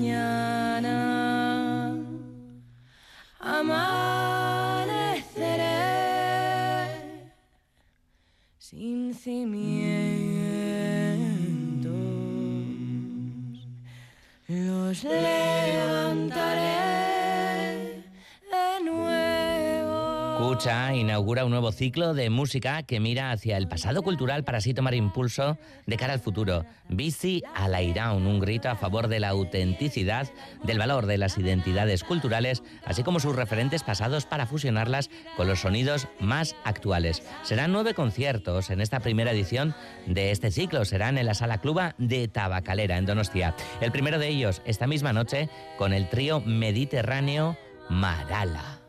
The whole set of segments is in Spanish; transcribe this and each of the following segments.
mañana. Amaneceré sin cimientos. Los levantaré. Inaugura un nuevo ciclo de música que mira hacia el pasado cultural para así tomar impulso de cara al futuro. Bici al Airaun, un grito a favor de la autenticidad, del valor de las identidades culturales, así como sus referentes pasados para fusionarlas con los sonidos más actuales. Serán nueve conciertos en esta primera edición de este ciclo. Serán en la Sala Cluba de Tabacalera, en Donostia. El primero de ellos esta misma noche con el trío mediterráneo Marala.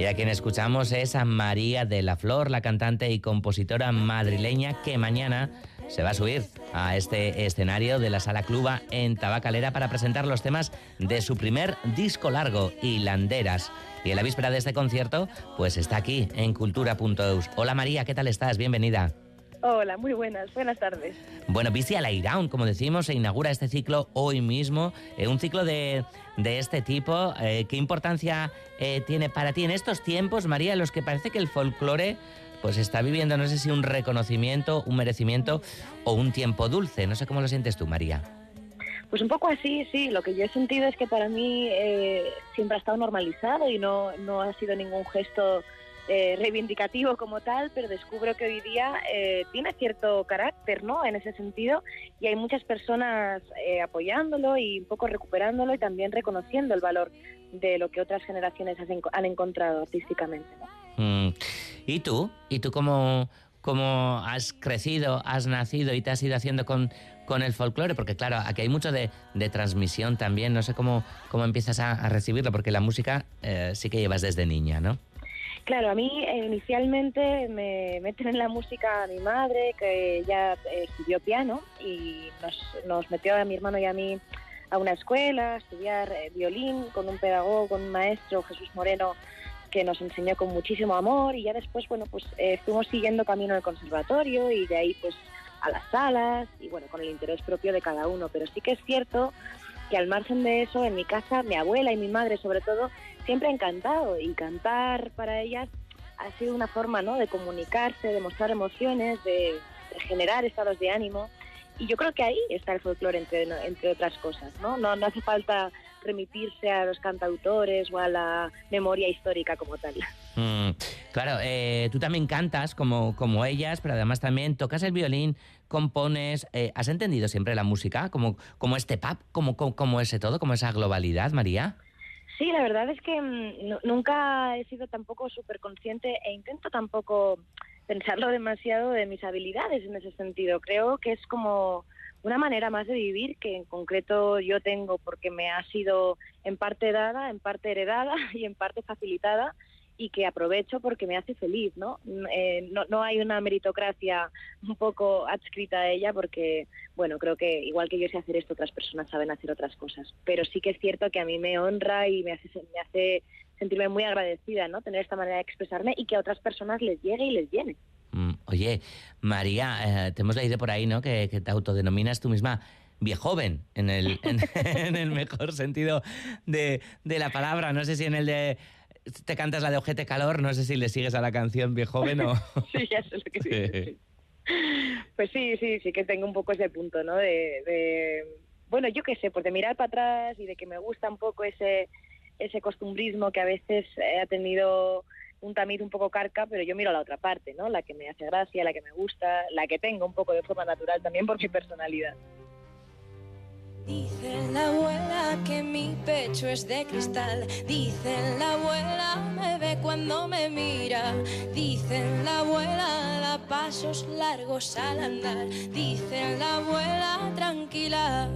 Y a quien escuchamos es a María de la Flor, la cantante y compositora madrileña que mañana se va a subir a este escenario de la Sala Cluba en Tabacalera para presentar los temas de su primer disco largo, Hilanderas. Y en la víspera de este concierto, pues está aquí en cultura.eus. Hola María, ¿qué tal estás? Bienvenida. Hola, muy buenas, buenas tardes. Bueno, Bici al Airaun, como decimos, se inaugura este ciclo hoy mismo, eh, un ciclo de, este tipo. Eh, ¿Qué importancia eh, tiene para ti en estos tiempos, María, en los que parece que el folclore pues está viviendo, no sé si un reconocimiento, un merecimiento o un tiempo dulce? No sé cómo lo sientes tú, María. Pues un poco así, sí. Lo que yo he sentido es que para mí siempre ha estado normalizado y no, no ha sido ningún gesto eh, reivindicativo como tal, pero descubro que hoy día eh, tiene cierto carácter, ¿no? En ese sentido, y hay muchas personas eh, apoyándolo y un poco recuperándolo y también reconociendo el valor de lo que otras generaciones han encontrado artísticamente. Mm. ¿Y tú? ¿Y tú cómo, cómo has crecido, has nacido y te has ido haciendo con, con el folclore? Porque claro, aquí hay mucho de, transmisión también, no sé cómo, cómo empiezas a, recibirlo, porque la música sí que llevas desde niña, ¿no? Claro, a mí eh, inicialmente me meten en la música a mi madre, que ya eh, estudió piano y nos, metió a mi hermano y a mí a una escuela a estudiar eh, violín con un pedagogo, con un maestro, Jesús Moreno, que nos enseñó con muchísimo amor y ya después, bueno, pues fuimos siguiendo camino al conservatorio y de ahí pues a las salas y bueno, con el interés propio de cada uno. Pero sí que es cierto que al margen de eso, en mi casa, mi abuela y mi madre sobre todo, siempre han cantado y cantar para ellas ha sido una forma ¿no? de comunicarse, de mostrar emociones, de, generar estados de ánimo. Y yo creo que ahí está el folclore, entre, entre otras cosas. ¿no? ¿no? No hace falta remitirse a los cantautores o a la memoria histórica como tal. Mm, claro, eh, tú también cantas como, como ellas, pero además también tocas el violín, compones. Eh, ¿Has entendido siempre la música como, como este pop, como, como, ese todo, como esa globalidad, María? Sí, la verdad es que mm, nunca he sido tampoco súper consciente e intento tampoco pensarlo demasiado de mis habilidades en ese sentido. Creo que es como una manera más de vivir que en concreto yo tengo porque me ha sido en parte dada, en parte heredada y en parte facilitada y que aprovecho porque me hace feliz, ¿no? Eh, no, no hay una meritocracia un poco adscrita a ella porque, bueno, creo que igual que yo sé hacer esto, otras personas saben hacer otras cosas. Pero sí que es cierto que a mí me honra y me hace, me hace sentirme muy agradecida, ¿no? Tener esta manera de expresarme y que a otras personas les llegue y les llene. Mm, oye, María, eh, te hemos leído por ahí, ¿no? Que, te autodenominas tú misma viejoven en el, en, el mejor sentido de, de, la palabra. No sé si en el de te cantas la de Ojete Calor, no sé si le sigues a la canción Viejoven o... sí, ya sé lo que sí. Pues sí, sí, sí que tengo un poco ese punto, ¿no? De, bueno, yo qué sé, pues de mirar para atrás y de que me gusta un poco ese, ese costumbrismo que a veces ha tenido un tamiz un poco carca, pero yo miro a la otra parte, ¿no? La que me hace gracia, la que me gusta, la que tengo un poco de forma natural también por mi personalidad. Dice la abuela que mi pecho es de cristal. Dicen la abuela me ve cuando me mira. Dicen la abuela da pasos largos al andar. Dicen la abuela tranquila.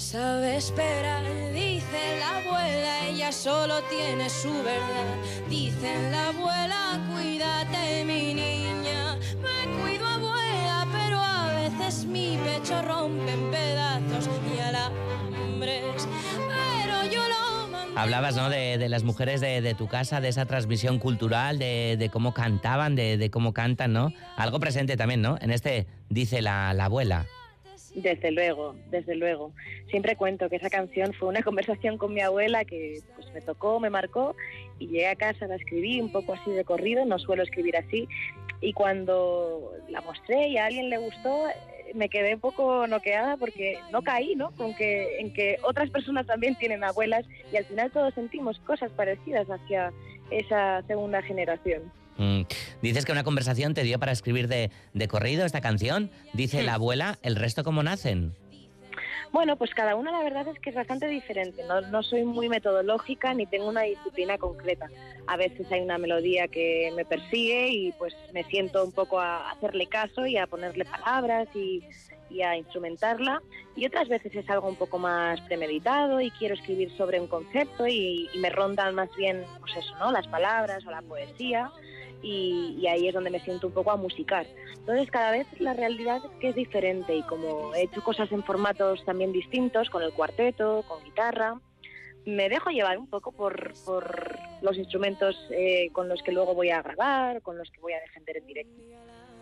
Sabe esperar, dice la abuela, ella solo tiene su verdad. Dicen la abuela, cuídate mi niña, me cuido abuela, pero a veces mi pecho rompe Hablabas ¿no? de, las mujeres de, tu casa, de esa transmisión cultural, de, cómo cantaban, de, cómo cantan, ¿no? Algo presente también, ¿no? En este dice la, abuela. Desde luego, desde luego. Siempre cuento que esa canción fue una conversación con mi abuela que pues, me tocó, me marcó y llegué a casa, la escribí un poco así de corrido, no suelo escribir así. Y cuando la mostré y a alguien le gustó, me quedé un poco noqueada porque no caí, ¿no? Con que, en que otras personas también tienen abuelas y al final todos sentimos cosas parecidas hacia esa segunda generación. Mm. Dices que una conversación te dio para escribir de, de corrido esta canción. Dice la abuela, ¿el resto cómo nacen? Bueno, pues cada una la verdad es que es bastante diferente. No, no, soy muy metodológica ni tengo una disciplina concreta. A veces hay una melodía que me persigue y pues me siento un poco a hacerle caso y a ponerle palabras y, a instrumentarla. Y otras veces es algo un poco más premeditado y quiero escribir sobre un concepto y, y me rondan más bien pues eso, ¿no? las palabras o la poesía y, ahí es donde me siento un poco a musicar. Entonces cada vez la realidad es que es diferente y como he hecho cosas en formatos también distintos, con el cuarteto, con guitarra, me dejo llevar un poco por, por los instrumentos eh, con los que luego voy a grabar, con los que voy a defender en directo.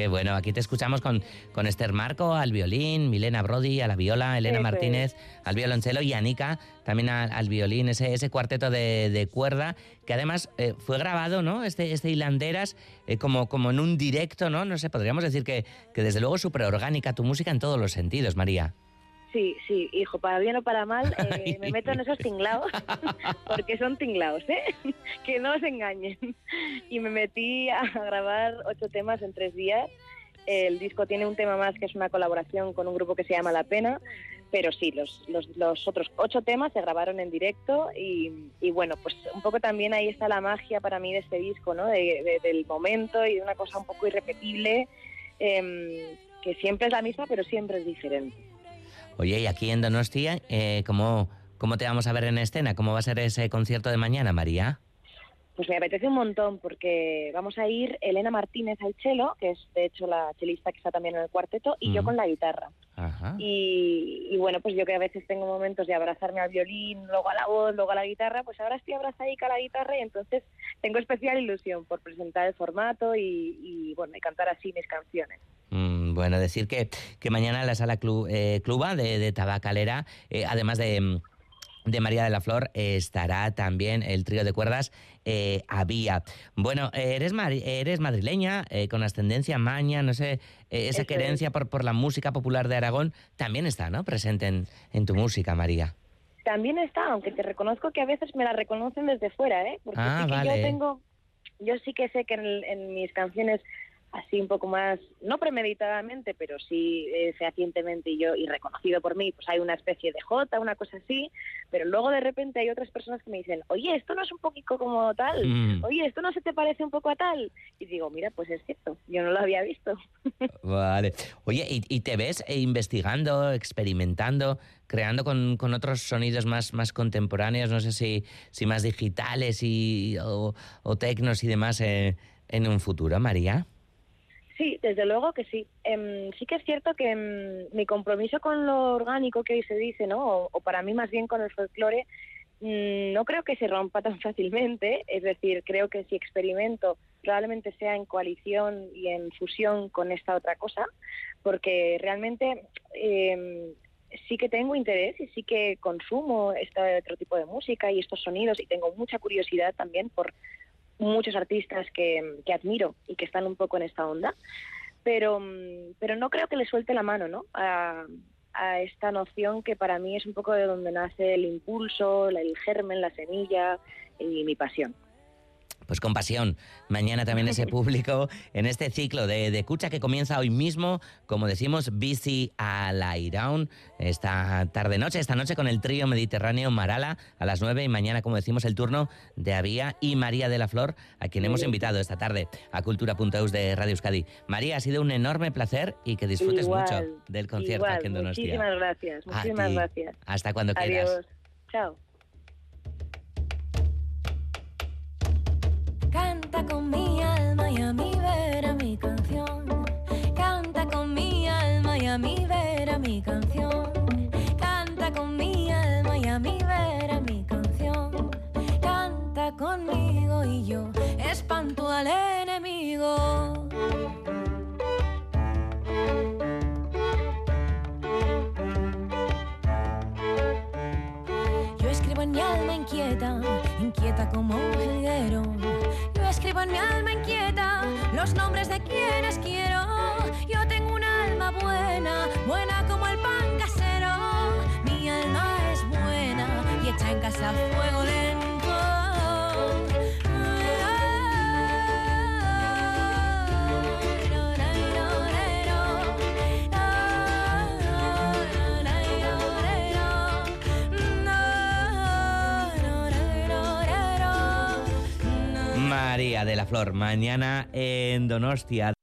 Qué bueno, aquí te escuchamos con, con Esther Marco al violín, Milena Brody a la viola, Elena Martínez al violonchelo y Anika también al, violín, ese, ese cuarteto de, cuerda que además eh, fue grabado, ¿no? Este, este Hilanderas eh, como, como en un directo, ¿no? No sé, podríamos decir que, que desde luego súper orgánica tu música en todos los sentidos, María. Sí, sí, hijo, para bien o para mal, eh, me meto en esos tinglados, porque son tinglados, ¿eh? que no os engañen. Y me metí a grabar ocho temas en tres días. El disco tiene un tema más que es una colaboración con un grupo que se llama La Pena, pero sí, los, los, los otros ocho temas se grabaron en directo y, y, bueno, pues un poco también ahí está la magia para mí de este disco, ¿no? De, del momento y de una cosa un poco irrepetible, em, que siempre es la misma, pero siempre es diferente. Oye, y aquí en Donostia, eh, ¿cómo, ¿cómo te vamos a ver en escena? ¿Cómo va a ser ese concierto de mañana, María? Pues me apetece un montón porque vamos a ir Elena Martínez al cello, que es de hecho la chelista que está también en el cuarteto, y yo con la guitarra. Y, bueno, pues yo que a veces tengo momentos de abrazarme al violín, luego a la voz, luego a la guitarra, pues ahora estoy abrazadica a la guitarra y entonces tengo especial ilusión por presentar el formato y, bueno, y cantar así mis canciones. Mm, bueno, decir que, que mañana en la sala eh, Cluba de, Tabacalera, eh, además de, de, María de la Flor, estará también el trío de cuerdas eh, Avía. Bueno, eres, eres madrileña, con ascendencia maña, no sé, esa querencia por, por la música popular de Aragón también está, ¿no? Presente en, en tu música, María también está, aunque te reconozco que a veces me la reconocen desde fuera, ¿eh? Porque ah, sí que yo tengo, yo sí que sé que en mis canciones así un poco más, no premeditadamente, pero sí eh, fehacientemente y yo, y reconocido por mí, pues hay una especie de J, una cosa así, pero luego de repente hay otras personas que me dicen, oye, esto no es un poquito como tal, mm. oye, esto no se te parece un poco a tal, y digo, mira, pues es cierto, yo no lo había visto. Vale. Oye, ¿y, te ves eh, investigando, experimentando, creando con, con, otros sonidos más, más contemporáneos, no sé si, si más digitales y, o, o tecnos y demás eh, en un futuro, María? Sí, desde luego que sí. Em, sí que es cierto que em, mi compromiso con lo orgánico que hoy se dice, ¿no? O, para mí más bien con el folclore, mm, no creo que se rompa tan fácilmente. Es decir, creo que si experimento probablemente sea en coalición y en fusión con esta otra cosa, porque realmente em, sí que tengo interés y sí que consumo este otro tipo de música y estos sonidos y tengo mucha curiosidad también por muchos artistas que, que, admiro y que están un poco en esta onda, pero, pero no creo que le suelte la mano ¿no? a, a esta noción que para mí es un poco de donde nace el impulso, el germen, la semilla y mi pasión pues con pasión. Mañana también ese público en este ciclo de, de escucha que comienza hoy mismo, como decimos, Bici a la Iraun, esta tarde-noche, esta noche con el trío mediterráneo Marala a las 9 y mañana, como decimos, el turno de Avía y María de la Flor, a quien hemos invitado esta tarde a Cultura.eus de Radio Euskadi. María, ha sido un enorme placer y que disfrutes mucho del concierto aquí en Donostia. Muchísimas gracias, muchísimas gracias. Hasta cuando Adiós. quieras. Chao. Inquieta, inquieta como un jilguero. Yo escribo en mi alma inquieta los nombres de quienes quiero. Yo tengo un alma buena, buena como el pan casero. Mi alma es buena y echa en casa fuego lento. De la Flor, mañana en Donostia.